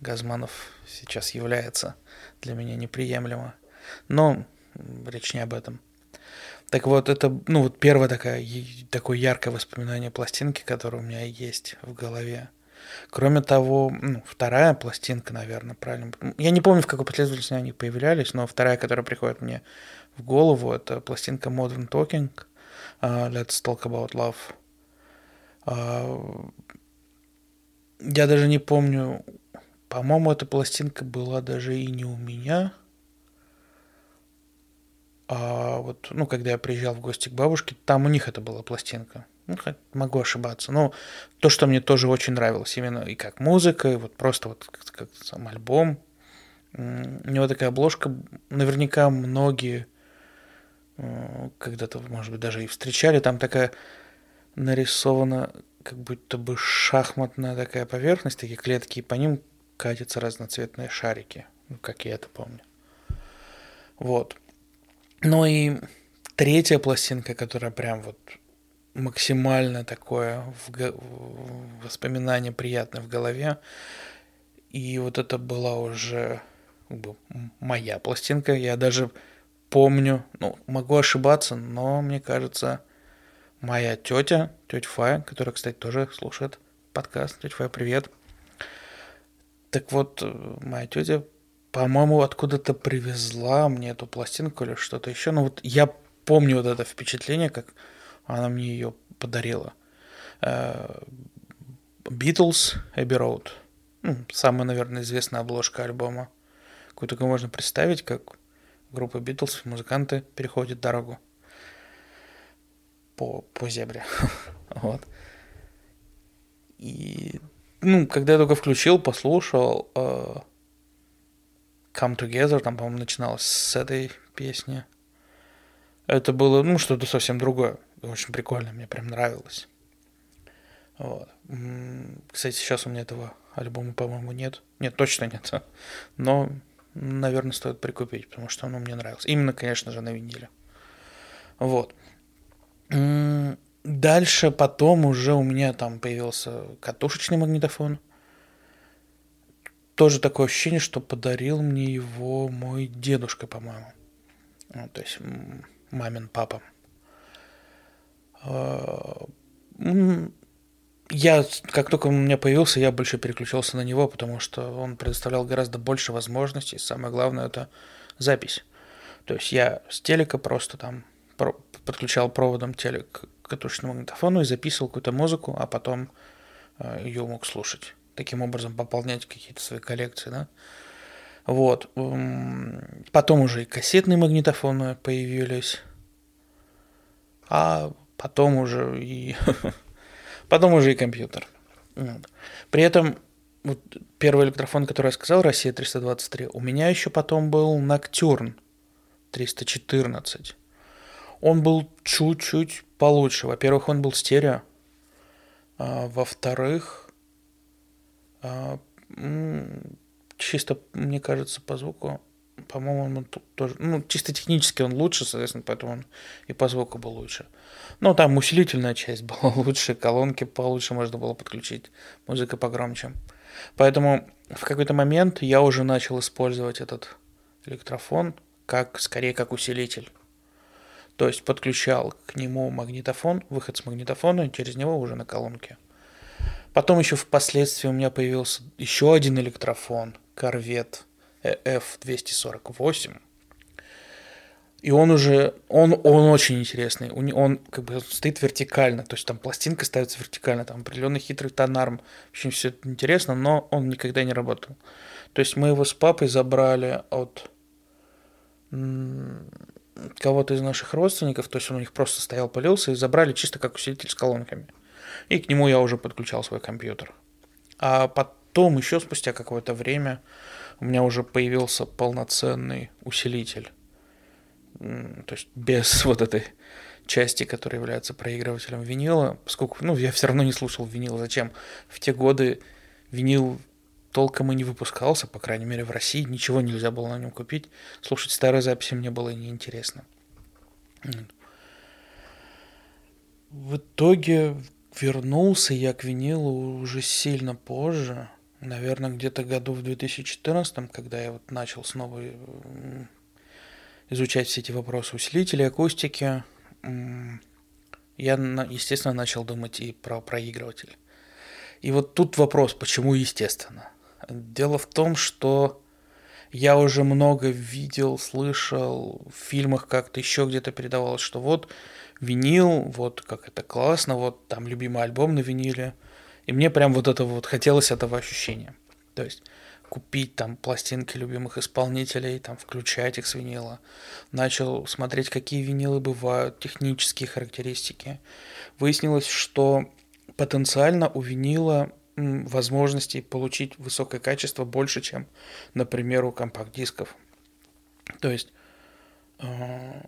Газманов сейчас является, для меня неприемлемо. Но речь не об этом. Так вот, это, ну, вот первое такое, такое яркое воспоминание пластинки, которое у меня есть в голове. Кроме того, ну, вторая пластинка, наверное, правильно. Я не помню, в какой последовательности они появлялись, но вторая, которая приходит мне в голову, это пластинка Modern Talking, uh, Let's Talk About Love. Uh, я даже не помню, по-моему, эта пластинка была даже и не у меня, а вот, ну, когда я приезжал в гости к бабушке, там у них это была пластинка. Ну, могу ошибаться. Но то, что мне тоже очень нравилось, именно и как музыка, и вот просто вот как, как сам альбом. У него такая обложка, наверняка многие э, когда-то, может быть, даже и встречали, там такая нарисована как будто бы шахматная такая поверхность, такие клетки, и по ним катятся разноцветные шарики, ну, как я это помню. Вот. Ну и третья пластинка, которая прям вот максимально такое в воспоминание приятное в голове. И вот это была уже как бы, моя пластинка. Я даже помню, ну, могу ошибаться, но мне кажется, моя тетя, тетя Фая, которая, кстати, тоже слушает подкаст. Тетя Фая, привет. Так вот, моя тетя, по-моему, откуда-то привезла мне эту пластинку или что-то еще. Ну вот я помню вот это впечатление, как она мне ее подарила. Beatles, Abbey Road. Ну, самая, наверное, известная обложка альбома. Какую только можно представить, как группа Beatles, музыканты переходят дорогу по, по зебре. вот. И, ну, когда я только включил, послушал uh, Come Together, там, по-моему, начиналось с этой песни. Это было, ну, что-то совсем другое. Очень прикольно, мне прям нравилось. Вот. Кстати, сейчас у меня этого альбома, по-моему, нет. Нет, точно нет. Но, наверное, стоит прикупить, потому что оно мне нравилось. Именно, конечно же, на виниле. Вот. Дальше потом уже у меня там появился катушечный магнитофон. Тоже такое ощущение, что подарил мне его мой дедушка, по-моему. Ну, то есть мамин папа. А, я, как только у меня появился, я больше переключился на него, потому что он предоставлял гораздо больше возможностей. Самое главное это запись. То есть я с телека просто там подключал проводом телек к катушечному магнитофону и записывал какую-то музыку, а потом а, ее мог слушать. Таким образом пополнять какие-то свои коллекции, да. Вот. Потом уже и кассетные магнитофоны появились. А потом уже и потом уже и компьютер. При этом вот первый электрофон, который я сказал, Россия 323, у меня еще потом был Ноктюрн 314. Он был чуть-чуть получше. Во-первых, он был стерео. А, во-вторых, чисто, мне кажется, по звуку по-моему, он тоже, ну, чисто технически он лучше, соответственно, поэтому он и по звуку был лучше. Ну, там усилительная часть была лучше, колонки получше можно было подключить, музыка погромче. Поэтому в какой-то момент я уже начал использовать этот электрофон как, скорее, как усилитель. То есть подключал к нему магнитофон, выход с магнитофона, и через него уже на колонке. Потом еще впоследствии у меня появился еще один электрофон, корвет F248. И он уже, он, он очень интересный. Он как бы стоит вертикально, то есть там пластинка ставится вертикально, там определенный хитрый тонарм. Очень все это интересно, но он никогда не работал. То есть мы его с папой забрали от кого-то из наших родственников, то есть он у них просто стоял, полился, и забрали чисто как усилитель с колонками. И к нему я уже подключал свой компьютер. А потом, еще спустя какое-то время, у меня уже появился полноценный усилитель. То есть без вот этой части, которая является проигрывателем винила, поскольку, ну, я все равно не слушал винил. Зачем? В те годы винил толком и не выпускался, по крайней мере, в России. Ничего нельзя было на нем купить. Слушать старые записи мне было неинтересно. В итоге вернулся я к винилу уже сильно позже наверное, где-то году в 2014, когда я вот начал снова изучать все эти вопросы усилителей, акустики, я, естественно, начал думать и про проигрыватель. И вот тут вопрос, почему естественно? Дело в том, что я уже много видел, слышал в фильмах как-то еще где-то передавалось, что вот винил, вот как это классно, вот там любимый альбом на виниле. И мне прям вот это вот хотелось этого ощущения. То есть купить там пластинки любимых исполнителей, там включать их с винила. Начал смотреть, какие винилы бывают, технические характеристики. Выяснилось, что потенциально у винила возможностей получить высокое качество больше, чем, например, у компакт-дисков. То есть, э,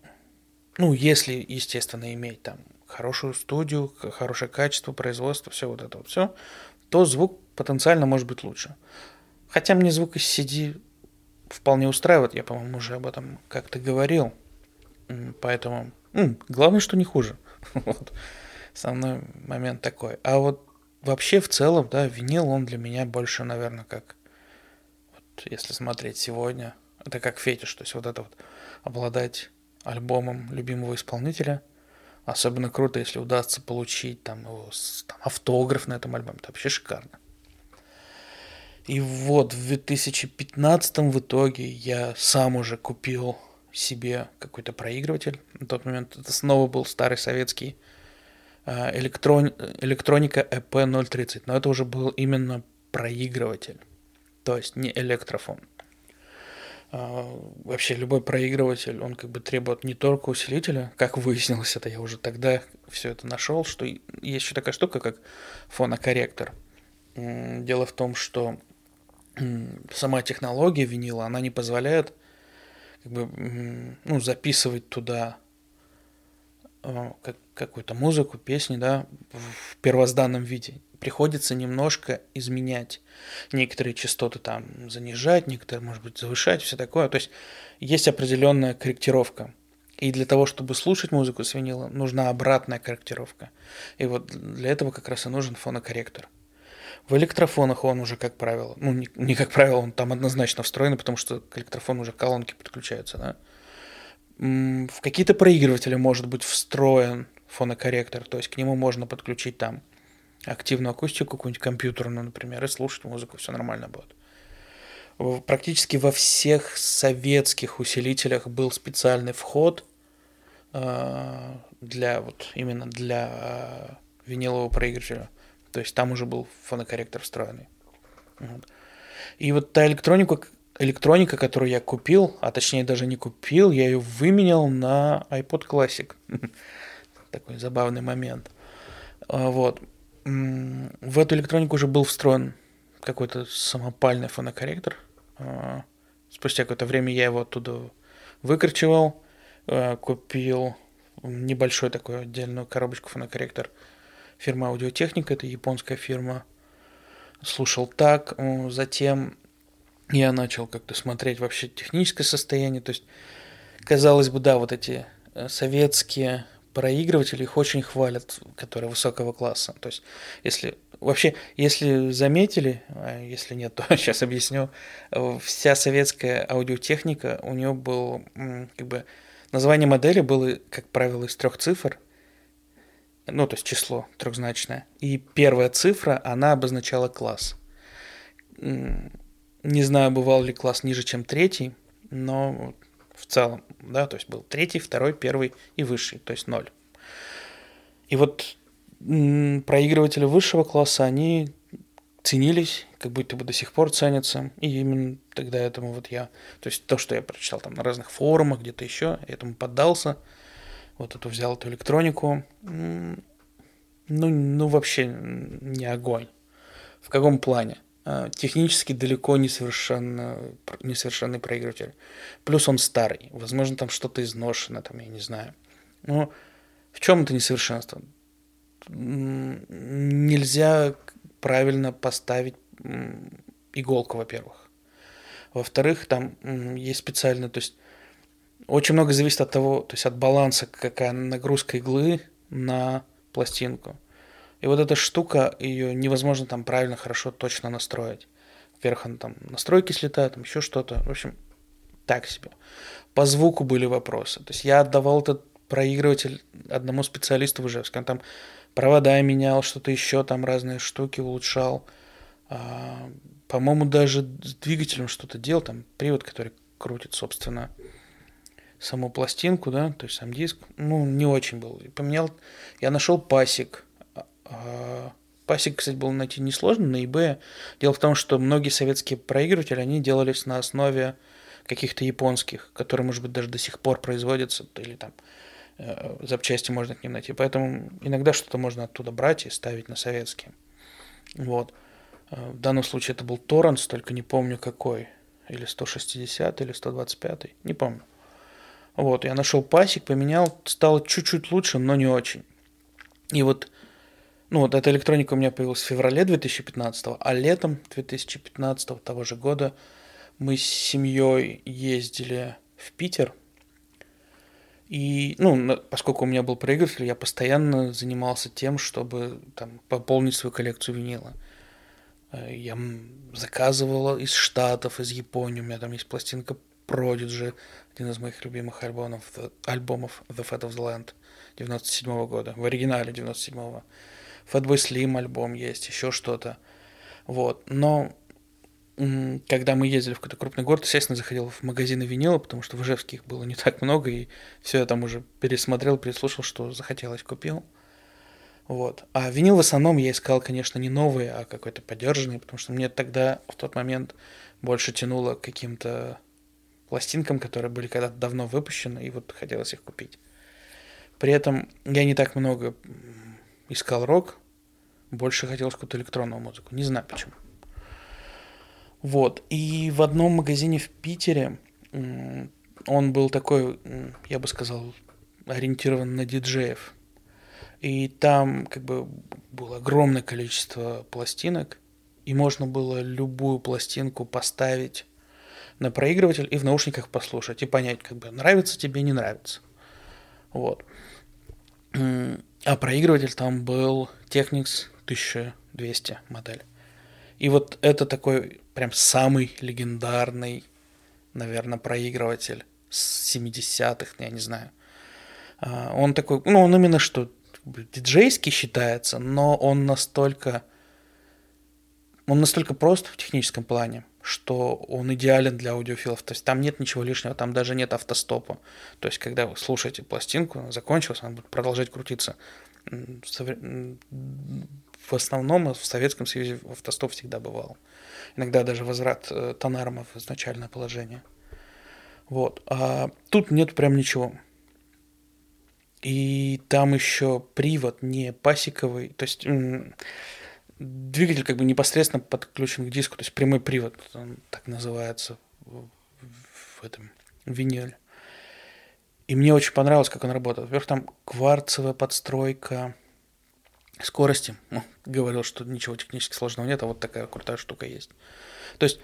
ну, если, естественно, иметь там хорошую студию, хорошее качество производства, все вот это вот все, то звук потенциально может быть лучше. Хотя мне звук из CD вполне устраивает, я, по-моему, уже об этом как-то говорил. Поэтому, ну, главное, что не хуже. вот. Основной момент такой. А вот вообще в целом, да, винил, он для меня больше, наверное, как, вот, если смотреть сегодня, это как фетиш, то есть вот это вот обладать альбомом любимого исполнителя. Особенно круто, если удастся получить там, его, там автограф на этом альбоме. Это вообще шикарно. И вот в 2015 в итоге я сам уже купил себе какой-то проигрыватель. На тот момент это снова был старый советский электрон... электроника EP030, но это уже был именно проигрыватель, то есть не электрофон. А, вообще любой проигрыватель, он как бы требует не только усилителя, как выяснилось, это я уже тогда все это нашел, что есть еще такая штука, как фонокорректор. Дело в том, что сама технология винила, она не позволяет как бы, ну, записывать туда э, как, какую-то музыку, песни, да, в первозданном виде. Приходится немножко изменять некоторые частоты там занижать, некоторые, может быть, завышать, все такое. То есть есть определенная корректировка. И для того, чтобы слушать музыку с винила, нужна обратная корректировка. И вот для этого как раз и нужен фонокорректор. В электрофонах он уже, как правило, ну, не, не как правило, он там однозначно встроен, потому что к электрофону уже колонки подключаются, да. В какие-то проигрыватели может быть встроен фонокорректор, то есть к нему можно подключить там активную акустику, какую-нибудь компьютерную, например, и слушать музыку, все нормально будет. Практически во всех советских усилителях был специальный вход э, для вот именно для э, винилового проигрывателя. То есть там уже был фонокорректор встроенный. Вот. И вот та электроника, электроника, которую я купил, а точнее даже не купил, я ее выменял на iPod Classic. Такой забавный момент. А, вот. В эту электронику уже был встроен какой-то самопальный фонокорректор. А, спустя какое-то время я его оттуда выкручивал, а, купил небольшой такой отдельную коробочку фонокорректор – фирма Аудиотехника, это японская фирма. Слушал так, затем я начал как-то смотреть вообще техническое состояние, то есть, казалось бы, да, вот эти э, советские проигрыватели, их очень хвалят, которые высокого класса. То есть, если вообще, если заметили, а если нет, то сейчас объясню, вся советская аудиотехника, у нее был, как бы, название модели было, как правило, из трех цифр, ну, то есть число трехзначное. И первая цифра, она обозначала класс. Не знаю, бывал ли класс ниже, чем третий, но в целом, да, то есть был третий, второй, первый и высший, то есть ноль. И вот проигрыватели высшего класса, они ценились, как будто бы до сих пор ценятся. И именно тогда этому вот я, то есть то, что я прочитал там на разных форумах, где-то еще, этому поддался – вот эту взял эту электронику, ну, ну вообще не огонь. В каком плане? А, технически далеко не, совершенно, несовершенный проигрыватель. Плюс он старый. Возможно, там что-то изношено, там, я не знаю. Но в чем это несовершенство? Нельзя правильно поставить иголку, во-первых. Во-вторых, там есть специально, то есть очень много зависит от того, то есть от баланса, какая нагрузка иглы на пластинку. И вот эта штука, ее невозможно там правильно, хорошо, точно настроить. Вверх она там настройки слетают, там еще что-то. В общем, так себе. По звуку были вопросы. То есть я отдавал этот проигрыватель одному специалисту в Ижевске. Он там провода менял, что-то еще, там разные штуки улучшал. А, по-моему, даже с двигателем что-то делал, там привод, который крутит, собственно, саму пластинку, да, то есть сам диск, ну, не очень был. Поменял, я нашел пасик. А, пасик, кстати, было найти несложно на eBay. Дело в том, что многие советские проигрыватели, они делались на основе каких-то японских, которые, может быть, даже до сих пор производятся, или там э, запчасти можно к ним найти. Поэтому иногда что-то можно оттуда брать и ставить на советские. Вот. Э, в данном случае это был Торренс, только не помню какой. Или 160, или 125, не помню. Вот, я нашел пасик, поменял, стало чуть-чуть лучше, но не очень. И вот, ну вот эта электроника у меня появилась в феврале 2015, а летом 2015 того же года мы с семьей ездили в Питер. И, ну, поскольку у меня был проигрыватель, я постоянно занимался тем, чтобы там пополнить свою коллекцию винила. Э, я заказывал из Штатов, из Японии. У меня там есть пластинка Prodigy, один из моих любимых альбомов, альбомов The Fat of the Land 97 -го года, в оригинале 97-го. Fatboy Slim альбом есть, еще что-то. Вот. Но когда мы ездили в какой-то крупный город, естественно, заходил в магазины винила, потому что в Ижевске их было не так много, и все я там уже пересмотрел, переслушал, что захотелось, купил. Вот. А винил в основном я искал, конечно, не новый, а какой-то подержанный, потому что мне тогда, в тот момент, больше тянуло к каким-то пластинкам, которые были когда-то давно выпущены, и вот хотелось их купить. При этом я не так много искал рок, больше хотелось какую-то электронную музыку. Не знаю почему. Вот. И в одном магазине в Питере он был такой, я бы сказал, ориентирован на диджеев. И там как бы было огромное количество пластинок, и можно было любую пластинку поставить на проигрыватель и в наушниках послушать, и понять, как бы нравится тебе, не нравится. Вот. А проигрыватель там был Technics 1200 модель. И вот это такой прям самый легендарный, наверное, проигрыватель с 70-х, я не знаю. А, он такой, ну, он именно что диджейский считается, но он настолько, он настолько прост в техническом плане, что он идеален для аудиофилов. То есть там нет ничего лишнего, там даже нет автостопа. То есть когда вы слушаете пластинку, она закончилась, она будет продолжать крутиться. В основном в Советском Союзе автостоп всегда бывал. Иногда даже возврат э, тонарма в изначальное положение. Вот. А тут нет прям ничего. И там еще привод не пасиковый, то есть двигатель как бы непосредственно подключен к диску, то есть прямой привод, он так называется в, этом виниле. И мне очень понравилось, как он работает. Во-первых, там кварцевая подстройка скорости. Ну, говорил, что ничего технически сложного нет, а вот такая крутая штука есть. То есть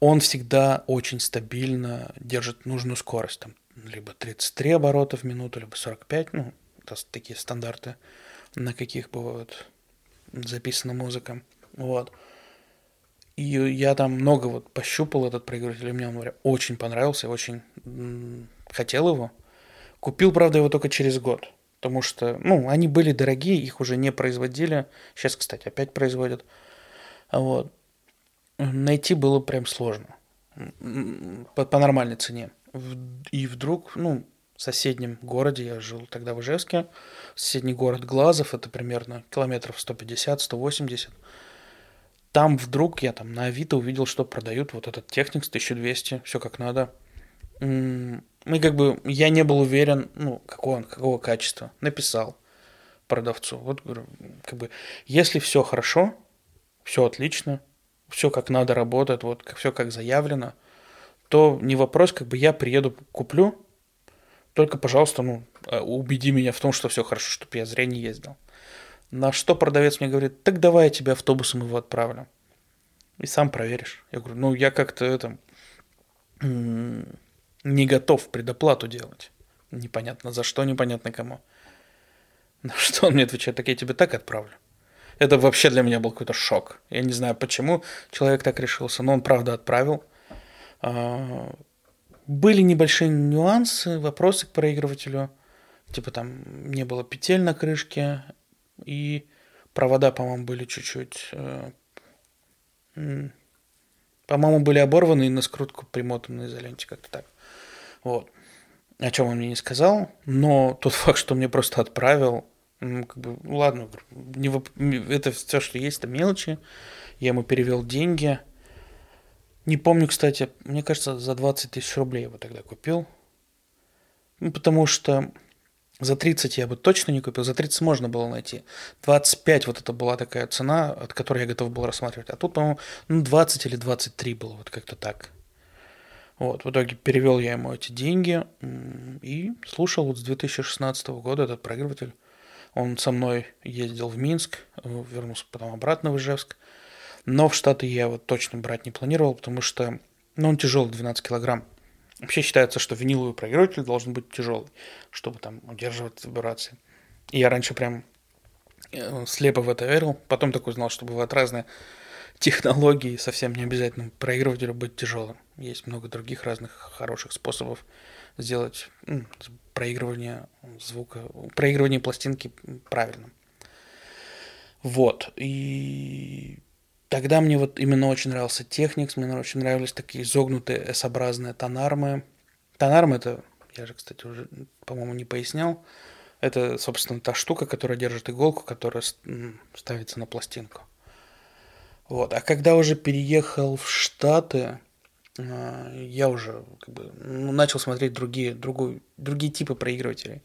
он всегда очень стабильно держит нужную скорость. Там, либо 33 оборота в минуту, либо 45. Ну, это такие стандарты, на каких бывают записана музыка. Вот. И я там много вот пощупал этот проигрыватель, и мне он говоря, очень понравился, очень хотел его. Купил, правда, его только через год, потому что, ну, они были дорогие, их уже не производили. Сейчас, кстати, опять производят. Вот. Найти было прям сложно. По, по нормальной цене. И вдруг, ну, в соседнем городе, я жил тогда в Ижевске, соседний город Глазов, это примерно километров 150-180. Там вдруг я там на Авито увидел, что продают вот этот Техникс 1200, все как надо. И как бы я не был уверен, ну, какого он, какого качества. Написал продавцу. Вот говорю, как бы, если все хорошо, все отлично, все как надо работает, вот все как заявлено, то не вопрос, как бы я приеду, куплю, только, пожалуйста, ну, э, убеди меня в том, что все хорошо, чтобы я зря не ездил. На что продавец мне говорит, так давай я тебя автобусом его отправлю. И сам проверишь. Я говорю, ну я как-то это не готов предоплату делать. Непонятно за что, непонятно кому. На что он мне отвечает, так я тебе так отправлю. Это вообще для меня был какой-то шок. Я не знаю, почему человек так решился, но он правда отправил. Были небольшие нюансы, вопросы к проигрывателю. Типа там не было петель на крышке, и провода, по-моему, были чуть-чуть... Э, по-моему, были оборваны и на скрутку примотаны изоленте, как-то так. Вот. О чем он мне не сказал, но тот факт, что мне просто отправил, как бы, ну, ладно, не, это все, что есть, это мелочи. Я ему перевел деньги. Не помню, кстати, мне кажется, за 20 тысяч рублей его тогда купил. Ну, потому что за 30 я бы точно не купил, за 30 можно было найти. 25 вот это была такая цена, от которой я готов был рассматривать. А тут, по-моему, ну, 20 или 23 было, вот как-то так. Вот, в итоге перевел я ему эти деньги и слушал вот с 2016 года этот проигрыватель. Он со мной ездил в Минск, вернулся потом обратно в Ижевск. Но в Штаты я вот точно брать не планировал, потому что ну, он тяжелый, 12 килограмм. Вообще считается, что виниловый проигрыватель должен быть тяжелый, чтобы там удерживать вибрации. И я раньше прям э, слепо в это верил. Потом только узнал, что бывают разные технологии, совсем не обязательно проигрывателю быть тяжелым. Есть много других разных хороших способов сделать проигрывание звука, проигрывание пластинки правильным. Вот. И тогда мне вот именно очень нравился Техникс, мне очень нравились такие изогнутые S-образные тонармы. Тонармы это, я же, кстати, уже, по-моему, не пояснял, это, собственно, та штука, которая держит иголку, которая ставится на пластинку. Вот. А когда уже переехал в Штаты, а, я уже как бы, ну, начал смотреть другие, другую, другие типы проигрывателей.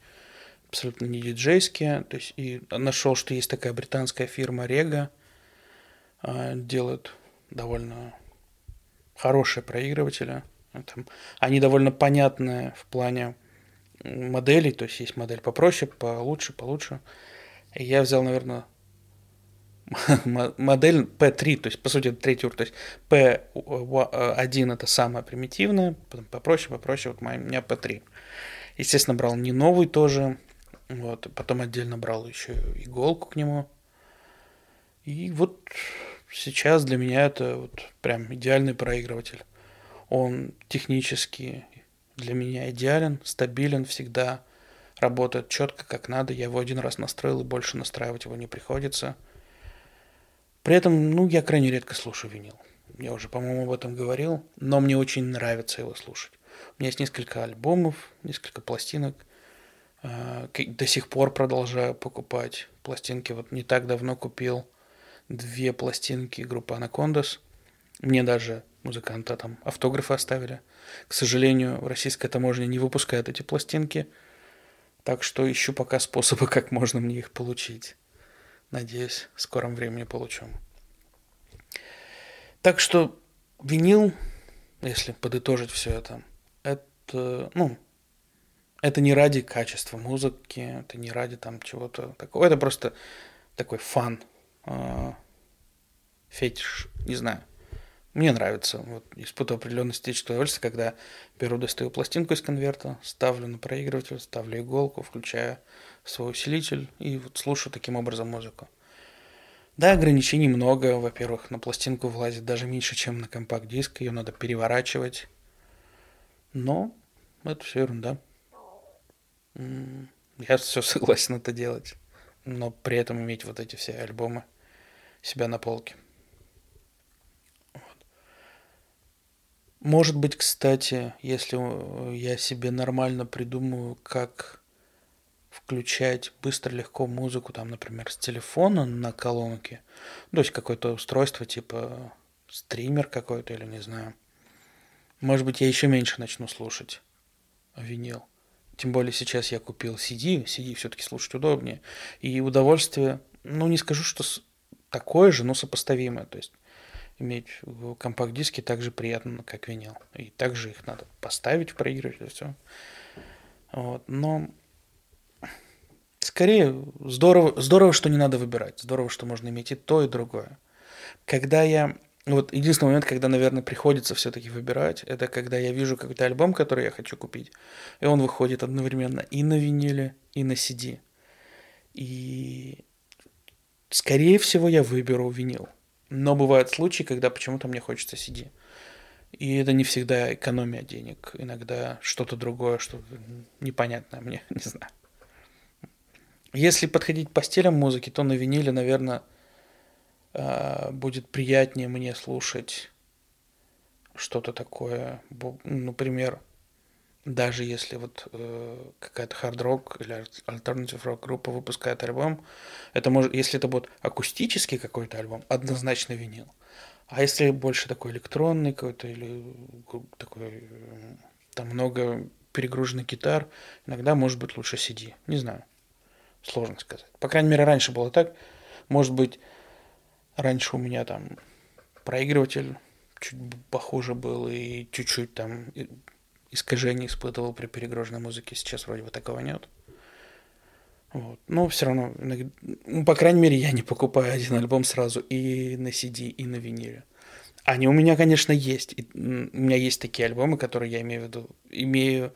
Абсолютно не диджейские. То есть, и нашел, что есть такая британская фирма Rega. А, делает довольно хорошие проигрыватели. Там, они довольно понятные в плане моделей. То есть, есть модель попроще, получше, получше. И я взял, наверное, модель P3, то есть, по сути, третий уровень. То есть, P1 это самая примитивная, потом попроще, попроще, вот у меня P3. Естественно, брал не новый тоже, вот, потом отдельно брал еще иголку к нему. И вот сейчас для меня это вот прям идеальный проигрыватель. Он технически для меня идеален, стабилен всегда, работает четко, как надо. Я его один раз настроил, и больше настраивать его не приходится – при этом, ну, я крайне редко слушаю винил. Я уже, по-моему, об этом говорил, но мне очень нравится его слушать. У меня есть несколько альбомов, несколько пластинок. А, до сих пор продолжаю покупать пластинки. Вот не так давно купил две пластинки группы Анакондас. Мне даже музыканта там автографы оставили. К сожалению, российская таможня не выпускает эти пластинки. Так что ищу пока способы, как можно мне их получить. Надеюсь, в скором времени получу. Так что винил, если подытожить все это, это, ну, это не ради качества музыки, это не ради там чего-то такого, это просто такой фан, э, фетиш, не знаю. Мне нравится. Вот, испытываю определенное эстетическое удовольствие, когда беру, достаю пластинку из конверта, ставлю на проигрыватель, ставлю иголку, включаю свой усилитель и вот слушаю таким образом музыку. Да, ограничений много. Во-первых, на пластинку влазит даже меньше, чем на компакт-диск. Ее надо переворачивать. Но это все ерунда. Я все согласен это делать. Но при этом иметь вот эти все альбомы себя на полке. Может быть, кстати, если я себе нормально придумаю, как включать быстро, легко музыку, там, например, с телефона на колонке, то есть какое-то устройство типа стример какой-то или не знаю. Может быть, я еще меньше начну слушать винил. Тем более сейчас я купил CD, CD все-таки слушать удобнее. И удовольствие, ну не скажу, что такое же, но сопоставимое. То есть иметь в компакт-диске так же приятно, как винил. И также их надо поставить в проигрыватель, все. Вот. Но скорее здорово, здорово, что не надо выбирать. Здорово, что можно иметь и то, и другое. Когда я... Вот единственный момент, когда, наверное, приходится все-таки выбирать, это когда я вижу какой-то альбом, который я хочу купить, и он выходит одновременно и на виниле, и на CD. И, скорее всего, я выберу винил. Но бывают случаи, когда почему-то мне хочется CD. И это не всегда экономия денег. Иногда что-то другое, что-то непонятное мне, не знаю. Если подходить по стилям музыки, то на виниле, наверное, а, будет приятнее мне слушать что-то такое, например, даже если вот э, какая-то хард-рок или альтернатив рок группа выпускает альбом, это может, если это будет акустический какой-то альбом, однозначно винил. А если больше такой электронный какой-то или такой, там много перегруженных гитар, иногда может быть лучше CD. Не знаю. Сложно сказать. По крайней мере, раньше было так. Может быть, раньше у меня там проигрыватель чуть похуже был и чуть-чуть там искажений испытывал при перегруженной музыке. Сейчас вроде бы такого нет. Вот. Но все равно, ну, по крайней мере, я не покупаю один альбом сразу и на CD, и на виниле. Они у меня, конечно, есть. И у меня есть такие альбомы, которые я имею в виду, имею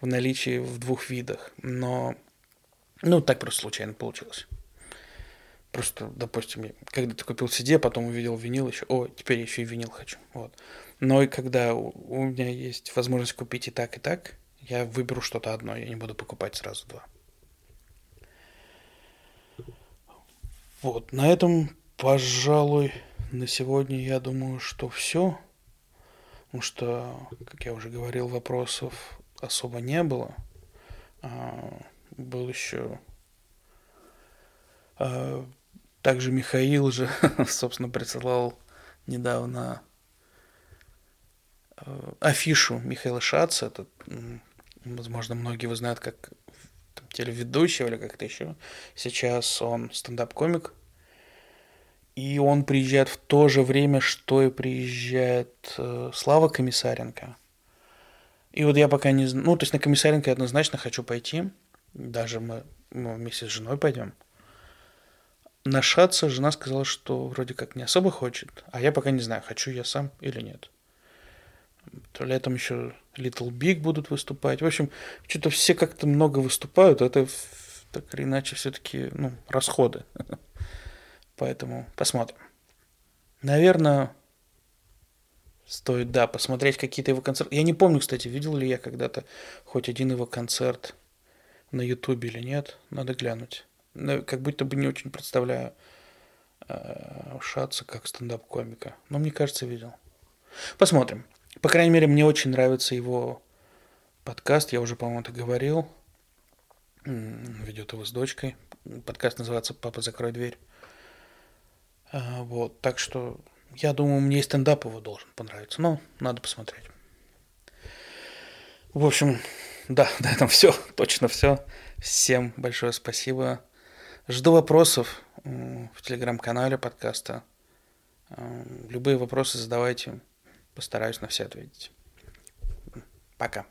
в наличии в двух видах. Но, ну, так просто случайно получилось. Просто, допустим, я когда-то купил CD, а потом увидел винил еще. О, теперь я еще и винил хочу. Вот. Но и когда у, меня есть возможность купить и так, и так, я выберу что-то одно, я не буду покупать сразу два. Вот, на этом, пожалуй, на сегодня я думаю, что все. Потому что, как я уже говорил, вопросов особо не было. А, был еще... А, также Михаил же, собственно, присылал недавно афишу Михаила Шаца. Это, возможно, многие его знают как телеведущего или как-то еще. Сейчас он стендап-комик. И он приезжает в то же время, что и приезжает э, Слава Комиссаренко. И вот я пока не знаю... Ну, то есть на Комиссаренко я однозначно хочу пойти. Даже мы, мы вместе с женой пойдем. На Шаца жена сказала, что вроде как не особо хочет. А я пока не знаю, хочу я сам или нет. То летом еще Little Big будут выступать. В общем, что-то все как-то много выступают. Это так или иначе все-таки ну, расходы. Поэтому посмотрим. Наверное, стоит, да, посмотреть какие-то его концерты. Я не помню, кстати, видел ли я когда-то хоть один его концерт на Ютубе или нет. Надо глянуть. Как будто бы не очень представляю э, Шатца как стендап-комика. Но мне кажется, видел. Посмотрим. По крайней мере, мне очень нравится его подкаст. Я уже, по-моему, это говорил. Ведет его с дочкой. Подкаст называется «Папа, закрой дверь». А, вот, так что я думаю, мне и стендап его должен понравиться. Но надо посмотреть. В общем, да, на этом все. Точно все. Всем большое спасибо. Жду вопросов в телеграм-канале подкаста. Любые вопросы задавайте. Постараюсь на все ответить. Пока.